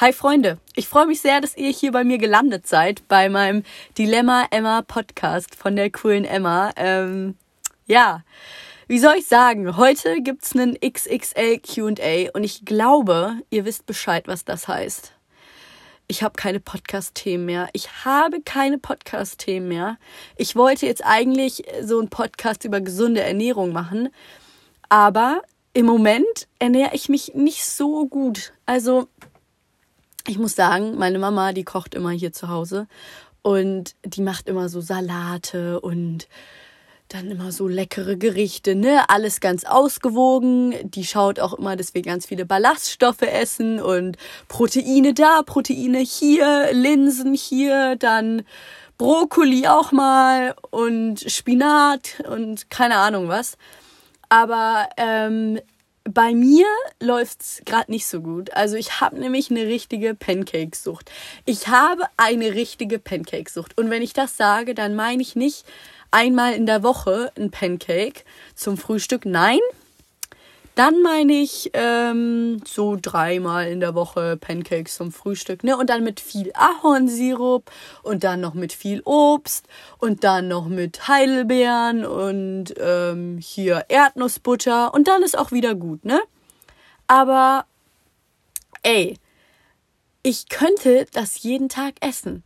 Hi Freunde, ich freue mich sehr, dass ihr hier bei mir gelandet seid bei meinem Dilemma Emma Podcast von der coolen Emma. Ähm, ja, wie soll ich sagen? Heute gibt's einen XXL Q&A und ich glaube, ihr wisst Bescheid, was das heißt. Ich habe keine Podcast-Themen mehr. Ich habe keine Podcast-Themen mehr. Ich wollte jetzt eigentlich so einen Podcast über gesunde Ernährung machen, aber im Moment ernähre ich mich nicht so gut. Also ich muss sagen, meine Mama, die kocht immer hier zu Hause und die macht immer so Salate und dann immer so leckere Gerichte, ne? Alles ganz ausgewogen. Die schaut auch immer, dass wir ganz viele Ballaststoffe essen und Proteine da, Proteine hier, Linsen hier, dann Brokkoli auch mal und Spinat und keine Ahnung was. Aber ähm, bei mir läuft's gerade nicht so gut. Also ich habe nämlich eine richtige Pancake-Sucht. Ich habe eine richtige Pancake-Sucht. Und wenn ich das sage, dann meine ich nicht einmal in der Woche ein Pancake zum Frühstück. Nein, dann meine ich ähm, so dreimal in der Woche Pancakes zum Frühstück, ne? Und dann mit viel Ahornsirup und dann noch mit viel Obst und dann noch mit Heidelbeeren und ähm, hier Erdnussbutter und dann ist auch wieder gut, ne? Aber ey, ich könnte das jeden Tag essen.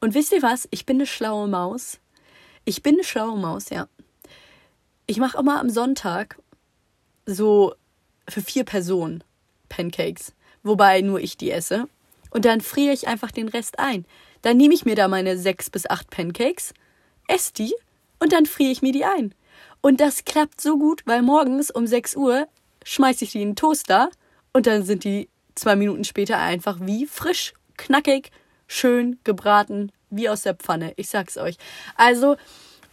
Und wisst ihr was? Ich bin eine schlaue Maus. Ich bin eine schlaue Maus, ja. Ich mache immer am Sonntag so für vier Personen Pancakes, wobei nur ich die esse. Und dann friere ich einfach den Rest ein. Dann nehme ich mir da meine sechs bis acht Pancakes, esse die und dann friere ich mir die ein. Und das klappt so gut, weil morgens um 6 Uhr schmeiße ich die in den Toaster und dann sind die zwei Minuten später einfach wie frisch, knackig, schön gebraten, wie aus der Pfanne. Ich sag's euch. Also,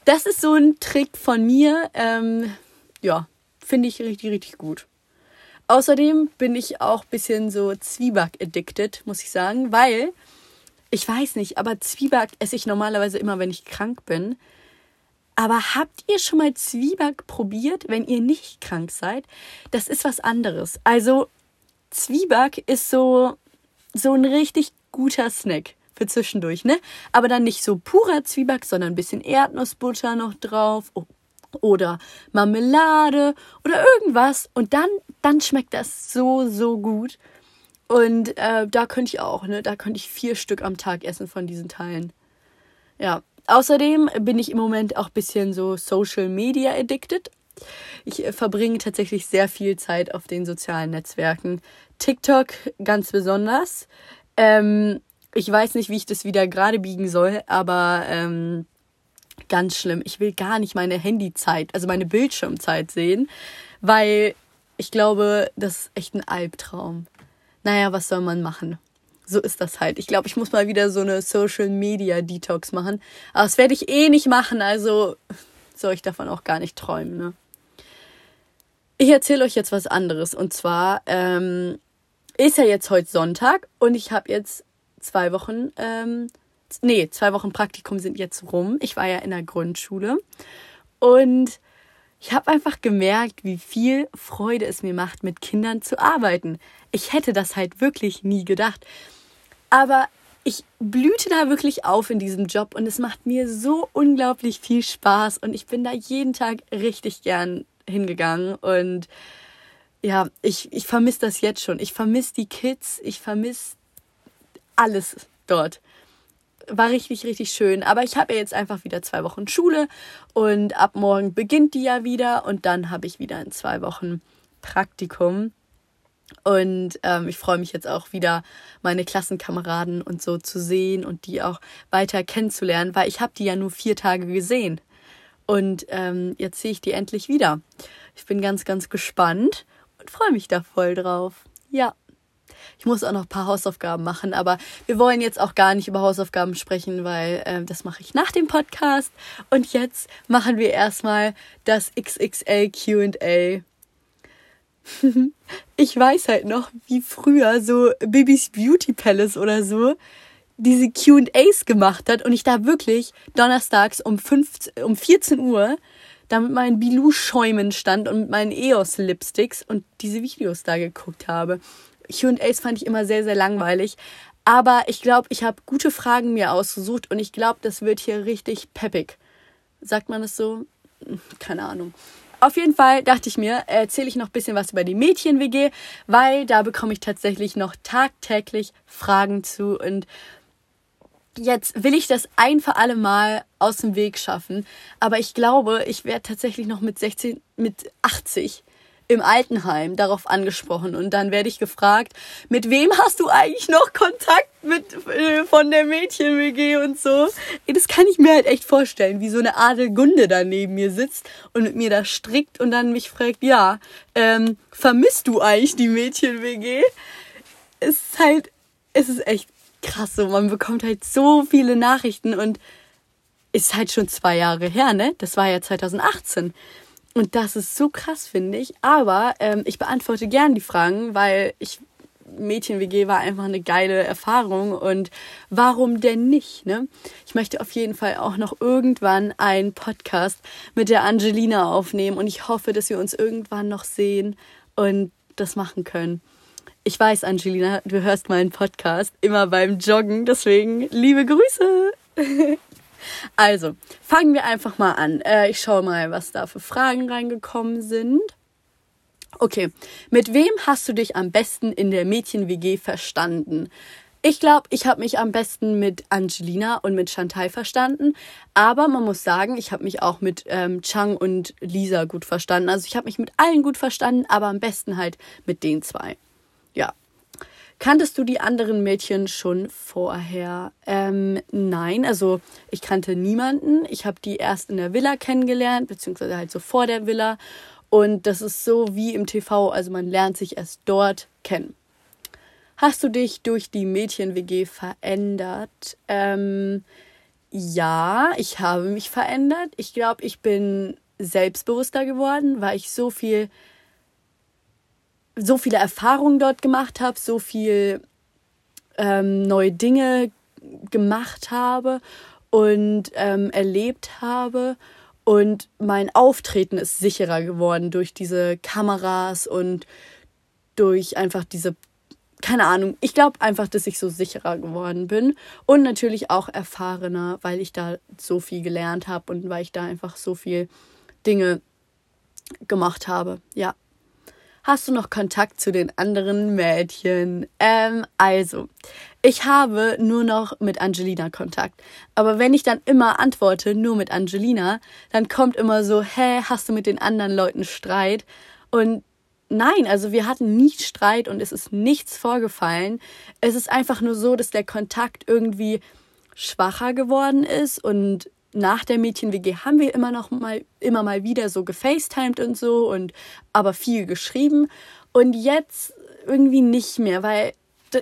das ist so ein Trick von mir. Ähm, ja, Finde ich richtig, richtig gut. Außerdem bin ich auch ein bisschen so Zwieback-addicted, muss ich sagen, weil ich weiß nicht, aber Zwieback esse ich normalerweise immer, wenn ich krank bin. Aber habt ihr schon mal Zwieback probiert, wenn ihr nicht krank seid? Das ist was anderes. Also Zwieback ist so so ein richtig guter Snack für zwischendurch, ne? Aber dann nicht so purer Zwieback, sondern ein bisschen Erdnussbutter noch drauf. Oh, oder Marmelade oder irgendwas und dann, dann schmeckt das so, so gut. Und äh, da könnte ich auch, ne, da könnte ich vier Stück am Tag essen von diesen Teilen. Ja, außerdem bin ich im Moment auch ein bisschen so Social Media addicted. Ich äh, verbringe tatsächlich sehr viel Zeit auf den sozialen Netzwerken. TikTok ganz besonders. Ähm, ich weiß nicht, wie ich das wieder gerade biegen soll, aber ähm, ganz schlimm. Ich will gar nicht meine Handyzeit, also meine Bildschirmzeit sehen, weil ich glaube, das ist echt ein Albtraum. Naja, was soll man machen? So ist das halt. Ich glaube, ich muss mal wieder so eine Social Media Detox machen. Aber das werde ich eh nicht machen, also soll ich davon auch gar nicht träumen, ne? Ich erzähle euch jetzt was anderes. Und zwar ähm, ist ja jetzt heute Sonntag und ich habe jetzt zwei Wochen ähm, nee, zwei Wochen Praktikum sind jetzt rum. Ich war ja in der Grundschule und ich habe einfach gemerkt, wie viel Freude es mir macht, mit Kindern zu arbeiten. Ich hätte das halt wirklich nie gedacht. Aber ich blühte da wirklich auf in diesem Job und es macht mir so unglaublich viel Spaß und ich bin da jeden Tag richtig gern hingegangen und ja, ich, ich vermisse das jetzt schon. Ich vermisse die Kids, ich vermisse alles dort war richtig, richtig schön. Aber ich habe ja jetzt einfach wieder zwei Wochen Schule und ab morgen beginnt die ja wieder und dann habe ich wieder in zwei Wochen Praktikum. Und ähm, ich freue mich jetzt auch wieder, meine Klassenkameraden und so zu sehen und die auch weiter kennenzulernen, weil ich habe die ja nur vier Tage gesehen. Und ähm, jetzt sehe ich die endlich wieder. Ich bin ganz, ganz gespannt und freue mich da voll drauf. Ja. Ich muss auch noch ein paar Hausaufgaben machen, aber wir wollen jetzt auch gar nicht über Hausaufgaben sprechen, weil äh, das mache ich nach dem Podcast. Und jetzt machen wir erstmal das XXL QA. ich weiß halt noch, wie früher so Bibis Beauty Palace oder so diese QAs gemacht hat und ich da wirklich donnerstags um, 15, um 14 Uhr da mit meinen Bilou-Schäumen stand und mit meinen EOS-Lipsticks und diese Videos da geguckt habe QAs fand ich immer sehr, sehr langweilig. Aber ich glaube, ich habe gute Fragen mir ausgesucht und ich glaube, das wird hier richtig peppig. Sagt man es so? Keine Ahnung. Auf jeden Fall dachte ich mir, erzähle ich noch ein bisschen was über die Mädchen-WG, weil da bekomme ich tatsächlich noch tagtäglich Fragen zu und jetzt will ich das ein für alle Mal aus dem Weg schaffen. Aber ich glaube, ich werde tatsächlich noch mit 16, mit 80 im Altenheim darauf angesprochen und dann werde ich gefragt, mit wem hast du eigentlich noch Kontakt mit äh, von der Mädchen-WG und so. Das kann ich mir halt echt vorstellen, wie so eine Adelgunde da neben mir sitzt und mit mir da strickt und dann mich fragt, ja, ähm, vermisst du eigentlich die Mädchen-WG? Es ist halt, es ist echt krass so, man bekommt halt so viele Nachrichten und ist halt schon zwei Jahre her, ne? Das war ja 2018. Und das ist so krass, finde ich. Aber ähm, ich beantworte gern die Fragen, weil ich Mädchen-WG war einfach eine geile Erfahrung und warum denn nicht, ne? Ich möchte auf jeden Fall auch noch irgendwann einen Podcast mit der Angelina aufnehmen und ich hoffe, dass wir uns irgendwann noch sehen und das machen können. Ich weiß, Angelina, du hörst meinen Podcast immer beim Joggen, deswegen liebe Grüße. Also, fangen wir einfach mal an. Äh, ich schaue mal, was da für Fragen reingekommen sind. Okay, mit wem hast du dich am besten in der Mädchen-WG verstanden? Ich glaube, ich habe mich am besten mit Angelina und mit Chantal verstanden. Aber man muss sagen, ich habe mich auch mit ähm, Chang und Lisa gut verstanden. Also ich habe mich mit allen gut verstanden, aber am besten halt mit den zwei. Ja, Kanntest du die anderen Mädchen schon vorher? Ähm, nein, also ich kannte niemanden. Ich habe die erst in der Villa kennengelernt, beziehungsweise halt so vor der Villa. Und das ist so wie im TV, also man lernt sich erst dort kennen. Hast du dich durch die Mädchen-WG verändert? Ähm, ja, ich habe mich verändert. Ich glaube, ich bin selbstbewusster geworden, weil ich so viel so viele Erfahrungen dort gemacht habe, so viel ähm, neue Dinge gemacht habe und ähm, erlebt habe. Und mein Auftreten ist sicherer geworden durch diese Kameras und durch einfach diese, keine Ahnung, ich glaube einfach, dass ich so sicherer geworden bin. Und natürlich auch erfahrener, weil ich da so viel gelernt habe und weil ich da einfach so viel Dinge gemacht habe. Ja. Hast du noch Kontakt zu den anderen Mädchen? Ähm, also, ich habe nur noch mit Angelina Kontakt. Aber wenn ich dann immer antworte, nur mit Angelina, dann kommt immer so, hä, hast du mit den anderen Leuten Streit? Und nein, also wir hatten nie Streit und es ist nichts vorgefallen. Es ist einfach nur so, dass der Kontakt irgendwie schwacher geworden ist und nach der Mädchen-WG haben wir immer noch mal, immer mal wieder so gefacetimed und so und aber viel geschrieben. Und jetzt irgendwie nicht mehr, weil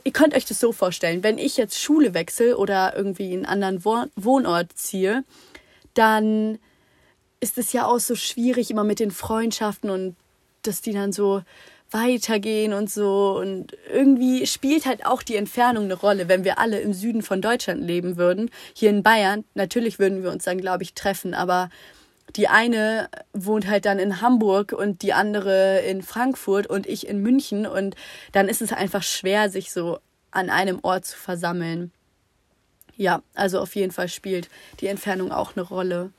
ihr könnt euch das so vorstellen, wenn ich jetzt Schule wechsle oder irgendwie einen anderen Wohnort ziehe, dann ist es ja auch so schwierig immer mit den Freundschaften und dass die dann so weitergehen und so. Und irgendwie spielt halt auch die Entfernung eine Rolle, wenn wir alle im Süden von Deutschland leben würden. Hier in Bayern, natürlich würden wir uns dann, glaube ich, treffen, aber die eine wohnt halt dann in Hamburg und die andere in Frankfurt und ich in München und dann ist es einfach schwer, sich so an einem Ort zu versammeln. Ja, also auf jeden Fall spielt die Entfernung auch eine Rolle.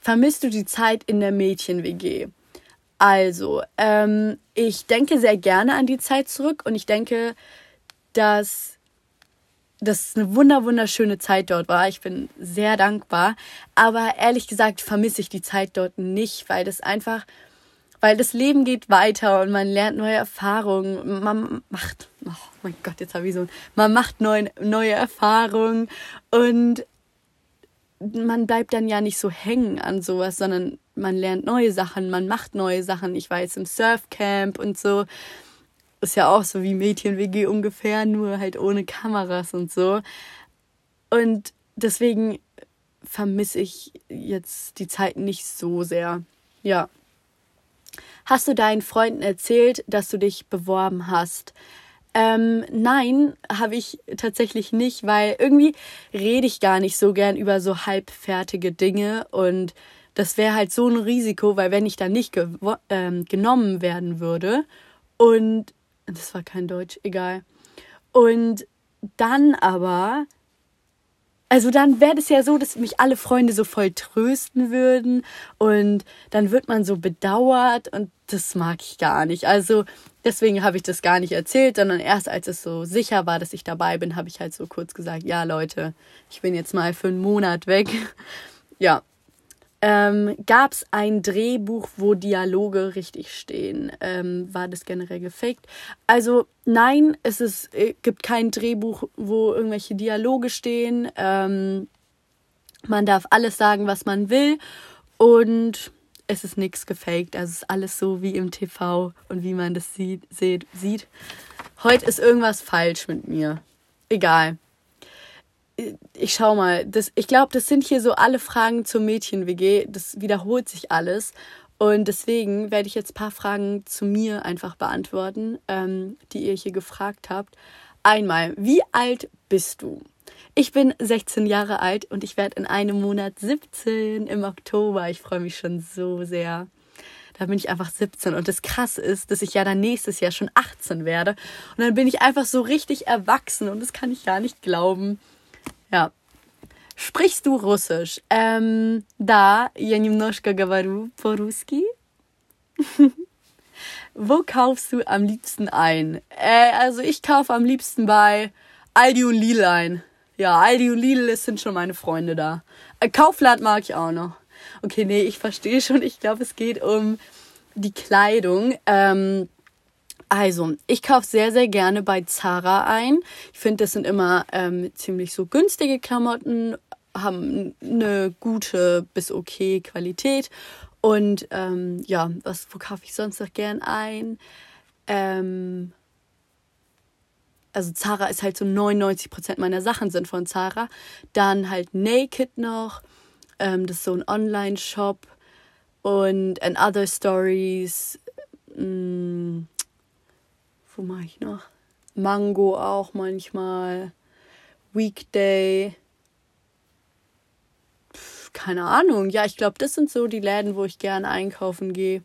Vermisst du die Zeit in der Mädchen-WG? Also, ähm, ich denke sehr gerne an die Zeit zurück und ich denke, dass das eine wunder wunderschöne Zeit dort war. Ich bin sehr dankbar, aber ehrlich gesagt vermisse ich die Zeit dort nicht, weil das einfach weil das Leben geht weiter und man lernt neue Erfahrungen. Man macht, oh mein Gott, jetzt habe ich so, man macht neue, neue Erfahrungen und man bleibt dann ja nicht so hängen an sowas, sondern man lernt neue Sachen, man macht neue Sachen. Ich war jetzt im Surfcamp und so. Ist ja auch so wie Mädchen-WG ungefähr, nur halt ohne Kameras und so. Und deswegen vermisse ich jetzt die Zeit nicht so sehr. Ja. Hast du deinen Freunden erzählt, dass du dich beworben hast? Ähm, nein, habe ich tatsächlich nicht, weil irgendwie rede ich gar nicht so gern über so halbfertige Dinge und das wäre halt so ein Risiko, weil wenn ich dann nicht ähm, genommen werden würde und das war kein Deutsch, egal. Und dann aber, also dann wäre es ja so, dass mich alle Freunde so voll trösten würden und dann wird man so bedauert und das mag ich gar nicht. Also deswegen habe ich das gar nicht erzählt, sondern erst als es so sicher war, dass ich dabei bin, habe ich halt so kurz gesagt, ja Leute, ich bin jetzt mal für einen Monat weg. ja, ähm, Gab es ein Drehbuch, wo Dialoge richtig stehen? Ähm, war das generell gefaked? Also nein, es ist, äh, gibt kein Drehbuch, wo irgendwelche Dialoge stehen. Ähm, man darf alles sagen, was man will. Und es ist nichts gefaked. Also es ist alles so wie im TV und wie man das sieht. Sieht. Heute ist irgendwas falsch mit mir. Egal ich schau mal, das, ich glaube, das sind hier so alle Fragen zur Mädchen-WG. Das wiederholt sich alles. Und deswegen werde ich jetzt ein paar Fragen zu mir einfach beantworten, ähm, die ihr hier gefragt habt. Einmal, wie alt bist du? Ich bin 16 Jahre alt und ich werde in einem Monat 17 im Oktober. Ich freue mich schon so sehr. Da bin ich einfach 17. Und das Krasse ist, dass ich ja dann nächstes Jahr schon 18 werde. Und dann bin ich einfach so richtig erwachsen und das kann ich gar nicht glauben. Ja. Sprichst du Russisch? Ähm, да, я немножко говорю по-русски. Wo kaufst du am liebsten ein? Äh, also ich kaufe am liebsten bei Aldi und Lidl ein. Ja, Aldi und Lidl sind schon meine Freunde da. Äh, Kaufland mag ich auch noch. Okay, nee, ich verstehe schon. Ich glaube, es geht um die Kleidung. Ähm, also, ich kaufe sehr, sehr gerne bei Zara ein. Ich finde, das sind immer ähm, ziemlich so günstige Klamotten, haben eine gute bis okay Qualität. Und ähm, ja, was, wo kaufe ich sonst noch gern ein? Ähm, also Zara ist halt so 99% meiner Sachen sind von Zara. Dann halt Naked noch. Ähm, das ist so ein Online-Shop. Und and Other Stories. Mh, mm, wo mache ich noch? Mango auch manchmal. Weekday. Pff, keine Ahnung. Ja, ich glaube, das sind so die Läden, wo ich gerne einkaufen gehe.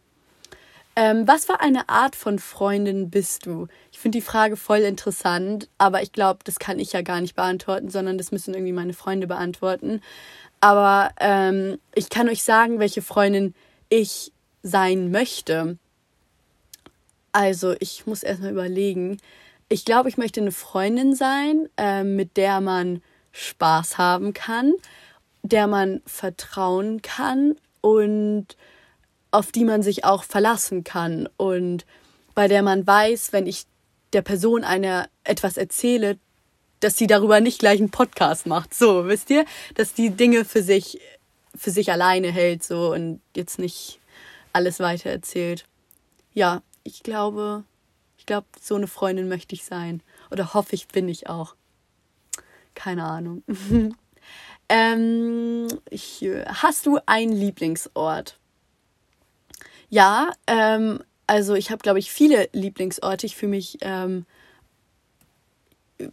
Ähm, was für eine Art von Freundin bist du? Ich finde die Frage voll interessant, aber ich glaube, das kann ich ja gar nicht beantworten, sondern das müssen irgendwie meine Freunde beantworten. Aber ähm, ich kann euch sagen, welche Freundin ich sein möchte. Also, ich muss erstmal überlegen. Ich glaube, ich möchte eine Freundin sein, äh, mit der man Spaß haben kann, der man vertrauen kann und auf die man sich auch verlassen kann und bei der man weiß, wenn ich der Person eine etwas erzähle, dass sie darüber nicht gleich einen Podcast macht. So, wisst ihr, dass die Dinge für sich für sich alleine hält so und jetzt nicht alles weiter erzählt. Ja, ich glaube, ich glaube, so eine Freundin möchte ich sein. Oder hoffe ich, bin ich auch. Keine Ahnung. ähm, ich, hast du einen Lieblingsort? Ja, ähm, also ich habe, glaube ich, viele Lieblingsorte. Ich fühle mich ähm,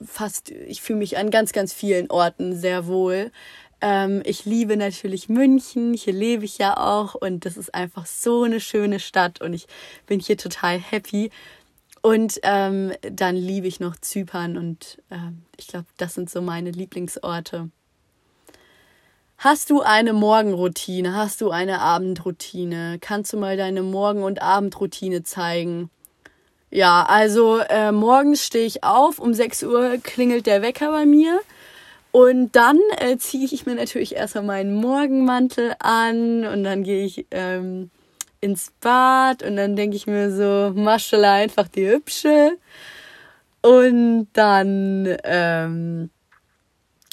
fast, ich fühle mich an ganz, ganz vielen Orten sehr wohl. Ähm, ich liebe natürlich München, hier lebe ich ja auch und das ist einfach so eine schöne Stadt und ich bin hier total happy. Und ähm, dann liebe ich noch Zypern und ähm, ich glaube, das sind so meine Lieblingsorte. Hast du eine Morgenroutine? Hast du eine Abendroutine? Kannst du mal deine Morgen- und Abendroutine zeigen? Ja, also äh, morgens stehe ich auf, um 6 Uhr klingelt der Wecker bei mir. Und dann äh, ziehe ich mir natürlich erstmal meinen Morgenmantel an und dann gehe ich ähm, ins Bad und dann denke ich mir so, Maschala, einfach die Hübsche. Und dann, ähm,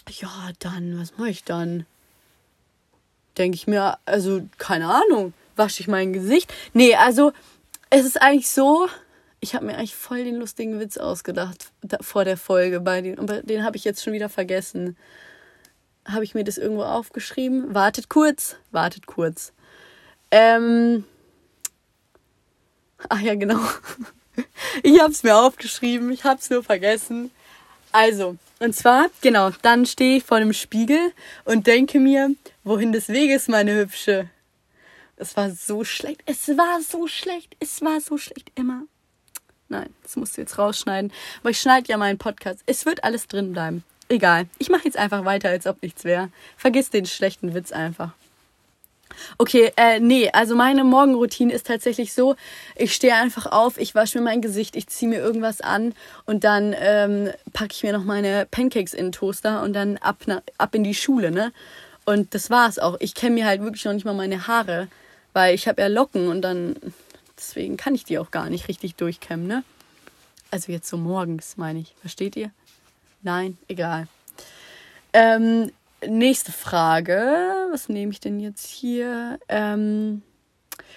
ja, dann, was mache ich dann? Denke ich mir, also, keine Ahnung, wasche ich mein Gesicht? Nee, also, es ist eigentlich so, ich habe mir eigentlich voll den lustigen Witz ausgedacht vor der Folge, bei den, aber den habe ich jetzt schon wieder vergessen. Habe ich mir das irgendwo aufgeschrieben? Wartet kurz, wartet kurz. Ähm. Ach ja, genau. Ich habe es mir aufgeschrieben, ich habe es nur vergessen. Also, und zwar, genau, dann stehe ich vor dem Spiegel und denke mir, wohin des Weges, meine Hübsche. Es war so schlecht, es war so schlecht, es war so schlecht, immer Nein, das musst du jetzt rausschneiden. Aber ich schneide ja meinen Podcast. Es wird alles drin bleiben. Egal. Ich mache jetzt einfach weiter, als ob nichts wäre. Vergiss den schlechten Witz einfach. Okay, äh, nee, also meine Morgenroutine ist tatsächlich so, ich stehe einfach auf, ich wasche mir mein Gesicht, ich ziehe mir irgendwas an und dann ähm, packe ich mir noch meine Pancakes in den Toaster und dann ab, na, ab in die Schule, ne? Und das war's auch. Ich kenne mir halt wirklich noch nicht mal meine Haare, weil ich habe ja Locken und dann, deswegen kann ich die auch gar nicht richtig durchkämmen, ne? Also jetzt so morgens, meine ich. Versteht ihr? Nein, egal. Ähm, nächste Frage. Was nehme ich denn jetzt hier? Ähm,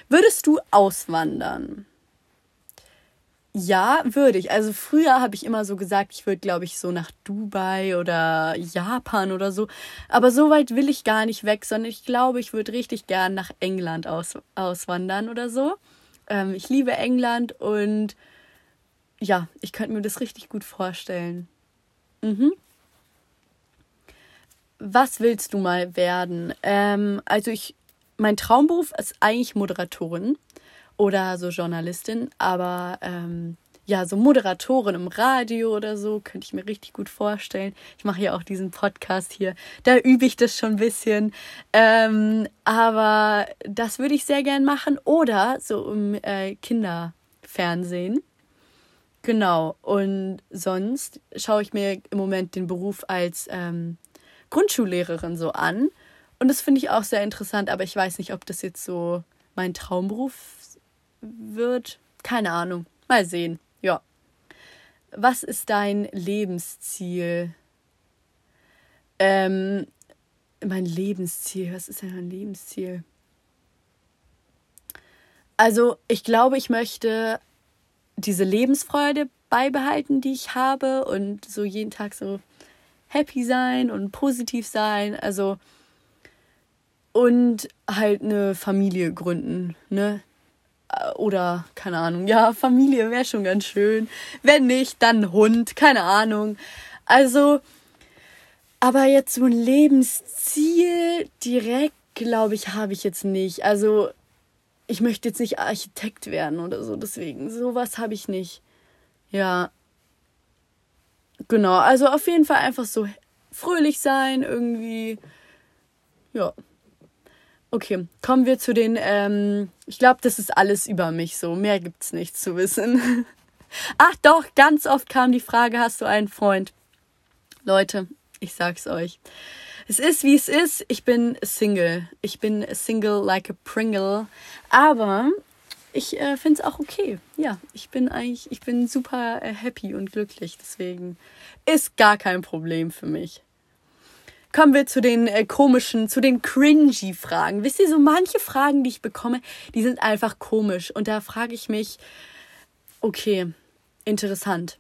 würdest du auswandern? Ja, würde ich. Also früher habe ich immer so gesagt, ich würde, glaube ich, so nach Dubai oder Japan oder so. Aber so weit will ich gar nicht weg, sondern ich glaube, ich würde richtig gern nach England aus, auswandern oder so. Ähm, ich liebe England und ja, ich könnte mir das richtig gut vorstellen. Mhm was willst du mal werden? Ähm, also ich, mein Traumberuf ist eigentlich Moderatorin oder so Journalistin, aber ähm, ja, so Moderatorin im Radio oder so könnte ich mir richtig gut vorstellen. Ich mache ja auch diesen Podcast hier, da übe ich das schon ein bisschen. Ähm, aber das würde ich sehr gern machen oder so im äh, Kinderfernsehen. Genau. Und sonst schaue ich mir im Moment den Beruf als ähm, Grundschullehrerin so an. Und das finde ich auch sehr interessant, aber ich weiß nicht, ob das jetzt so mein Traumberuf wird. Keine Ahnung. Mal sehen. Was ist dein Lebensziel? Ähm, mein Lebensziel. Was ist denn mein Lebensziel? Also, ich glaube, ich möchte diese Lebensfreude beibehalten, die ich habe und so jeden Tag so happy sein und positiv sein. Also und halt eine Familie gründen, ne? Oder, keine Ahnung, ja, Familie wäre schon ganz schön. Wenn nicht, dann Hund, keine Ahnung. Also, aber jetzt so ein Lebensziel direkt, glaube ich, habe ich jetzt nicht. Also, ich möchte jetzt nicht Architekt werden oder so, deswegen, sowas habe ich nicht. Ja, Genau, also auf jeden Fall einfach so fröhlich sein, irgendwie. Ja. Okay, kommen wir zu den. Ähm, ich glaube, das ist alles über mich so. Mehr gibt's nicht zu wissen. Ach doch, ganz oft kam die Frage: Hast du einen Freund? Leute, ich sag's euch. Es ist wie es ist. Ich bin Single. Ich bin Single like a Pringle. Aber ich äh, finde es auch okay. Ja, ich bin eigentlich, ich bin super äh, happy und glücklich. Deswegen ist gar kein Problem für mich. Kommen wir zu den äh, komischen, zu den cringy Fragen. Wisst ihr, so manche Fragen, die ich bekomme, die sind einfach komisch. Und da frage ich mich, okay, interessant.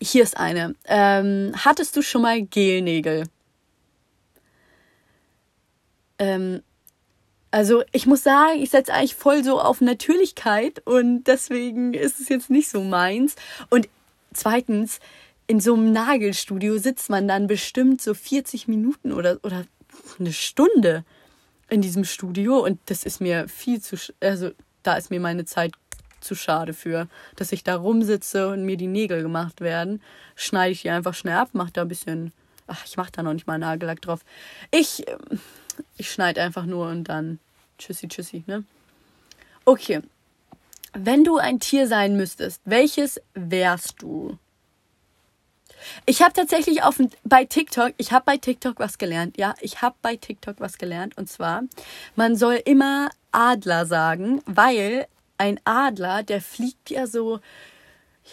Hier ist eine. Ähm, hattest du schon mal Gelnägel? Ähm, also ich muss sagen, ich setze eigentlich voll so auf Natürlichkeit und deswegen ist es jetzt nicht so meins. Und zweitens, in so einem Nagelstudio sitzt man dann bestimmt so 40 Minuten oder, oder eine Stunde in diesem Studio und das ist mir viel zu, also da ist mir meine Zeit zu schade für, dass ich da rumsitze und mir die Nägel gemacht werden. Schneide ich die einfach schnell ab, mache da ein bisschen, ach, ich mache da noch nicht mal Nagellack drauf. Ich, ähm, ich schneide einfach nur und dann tschüssi, tschüssi, ne? Okay. Wenn du ein Tier sein müsstest, welches wärst du? Ich habe tatsächlich auf bei TikTok, ich habe bei TikTok was gelernt. Ja, ich habe bei TikTok was gelernt und zwar man soll immer Adler sagen, weil ein Adler, der fliegt ja so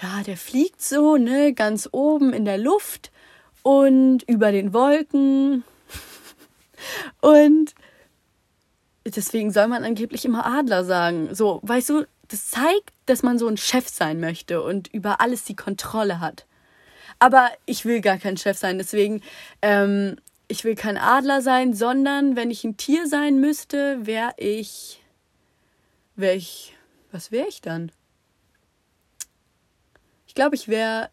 ja, der fliegt so, ne, ganz oben in der Luft und über den Wolken und deswegen soll man angeblich immer Adler sagen. So, weißt du, das zeigt, dass man so ein Chef sein möchte und über alles die Kontrolle hat. Aber ich will gar kein Chef sein, deswegen, ähm, ich will kein Adler sein, sondern wenn ich ein Tier sein müsste, wäre ich. Wäre ich. Was wäre ich dann? Ich glaube, ich wäre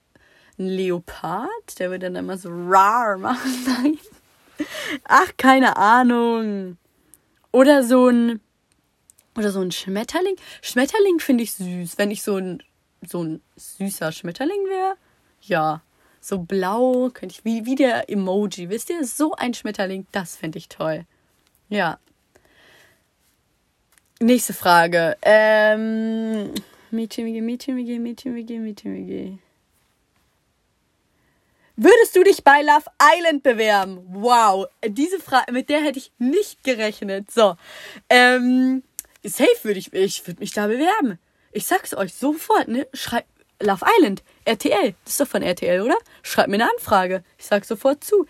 ein Leopard. Der würde dann immer so rar machen. Ach, keine Ahnung. Oder so ein oder so ein Schmetterling. Schmetterling finde ich süß, wenn ich so ein so ein süßer Schmetterling wäre. Ja, so blau, könnte ich, wie, wie der Emoji, wisst ihr? So ein Schmetterling, das fände ich toll. Ja. Nächste Frage. Ähm, Mädchen, WG, Mädchen, WG, Mädchen, WG, Mädchen. Würdest du dich bei Love Island bewerben? Wow, diese Frage, mit der hätte ich nicht gerechnet. So, ähm, safe würde ich, ich würde mich da bewerben. Ich sag's euch sofort, ne? Schreibt Love Island, RTL, das ist doch von RTL, oder? Schreibt mir eine Anfrage. Ich sag sofort zu.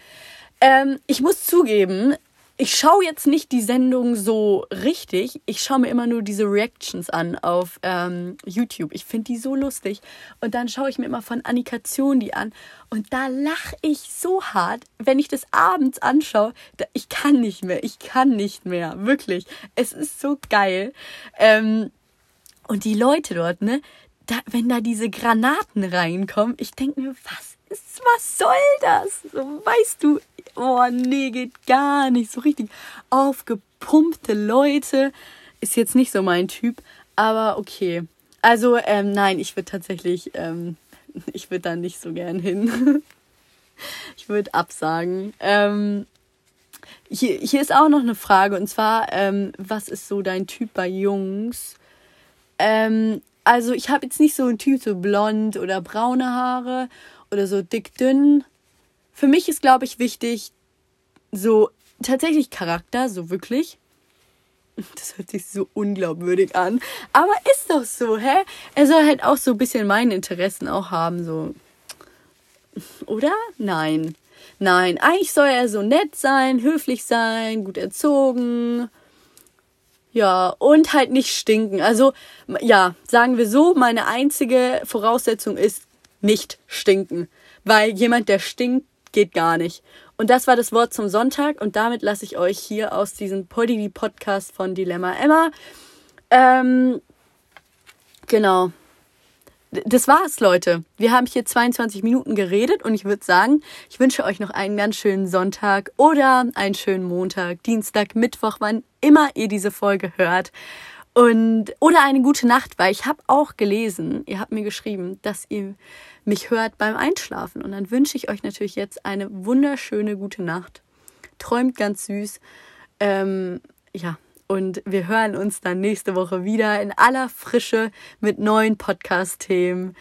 Ähm, ich muss zugeben, ich schaue jetzt nicht die Sendung so richtig. Ich schaue mir immer nur diese Reactions an auf ähm, YouTube. Ich finde die so lustig. Und dann schaue ich mir immer von Annika die an. Und da lache ich so hart, wenn ich das abends anschaue. Da, ich kann nicht mehr. Ich kann nicht mehr. Wirklich. Es ist so geil. Ähm, und die Leute dort, ne? Da, wenn da diese Granaten reinkommen, ich denke mir, was ist, was soll das? So, weißt du, oh nee, geht gar nicht. So richtig aufgepumpte Leute ist jetzt nicht so mein Typ, aber okay. Also, ähm, nein, ich würde tatsächlich, ähm, ich würde da nicht so gern hin. ich würde absagen. Ähm, hier, hier ist auch noch eine Frage und zwar, ähm, was ist so dein Typ bei Jungs? Ähm, also ich habe jetzt nicht so einen Typ so blond oder braune Haare oder so dick dünn. Für mich ist, glaube ich, wichtig, so tatsächlich Charakter, so wirklich. Das hört sich so unglaubwürdig an. Aber ist doch so, hä? Er soll halt auch so ein bisschen meine Interessen auch haben, so. Oder? Nein. Nein, eigentlich soll er so nett sein, höflich sein, gut erzogen. Ja, und halt nicht stinken. Also, ja, sagen wir so, meine einzige Voraussetzung ist nicht stinken. Weil jemand, der stinkt, geht gar nicht. Und das war das Wort zum Sonntag und damit lasse ich euch hier aus diesem Poddy Podcast von Dilemma Emma. Ähm, genau. Das war's, Leute. Wir haben hier 22 Minuten geredet und ich würde sagen, ich wünsche euch noch einen ganz schönen Sonntag oder einen schönen Montag, Dienstag, Mittwoch, wann immer ihr diese Folge hört. Und, oder eine gute Nacht, weil ich habe auch gelesen, ihr habt mir geschrieben, dass ihr mich hört beim Einschlafen. Und dann wünsche ich euch natürlich jetzt eine wunderschöne gute Nacht. Träumt ganz süß. Ähm, ja, und wir hören uns dann nächste Woche wieder in aller Frische mit neuen Podcast-Themen.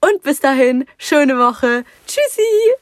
Und bis dahin, schöne Woche. Tschüssi!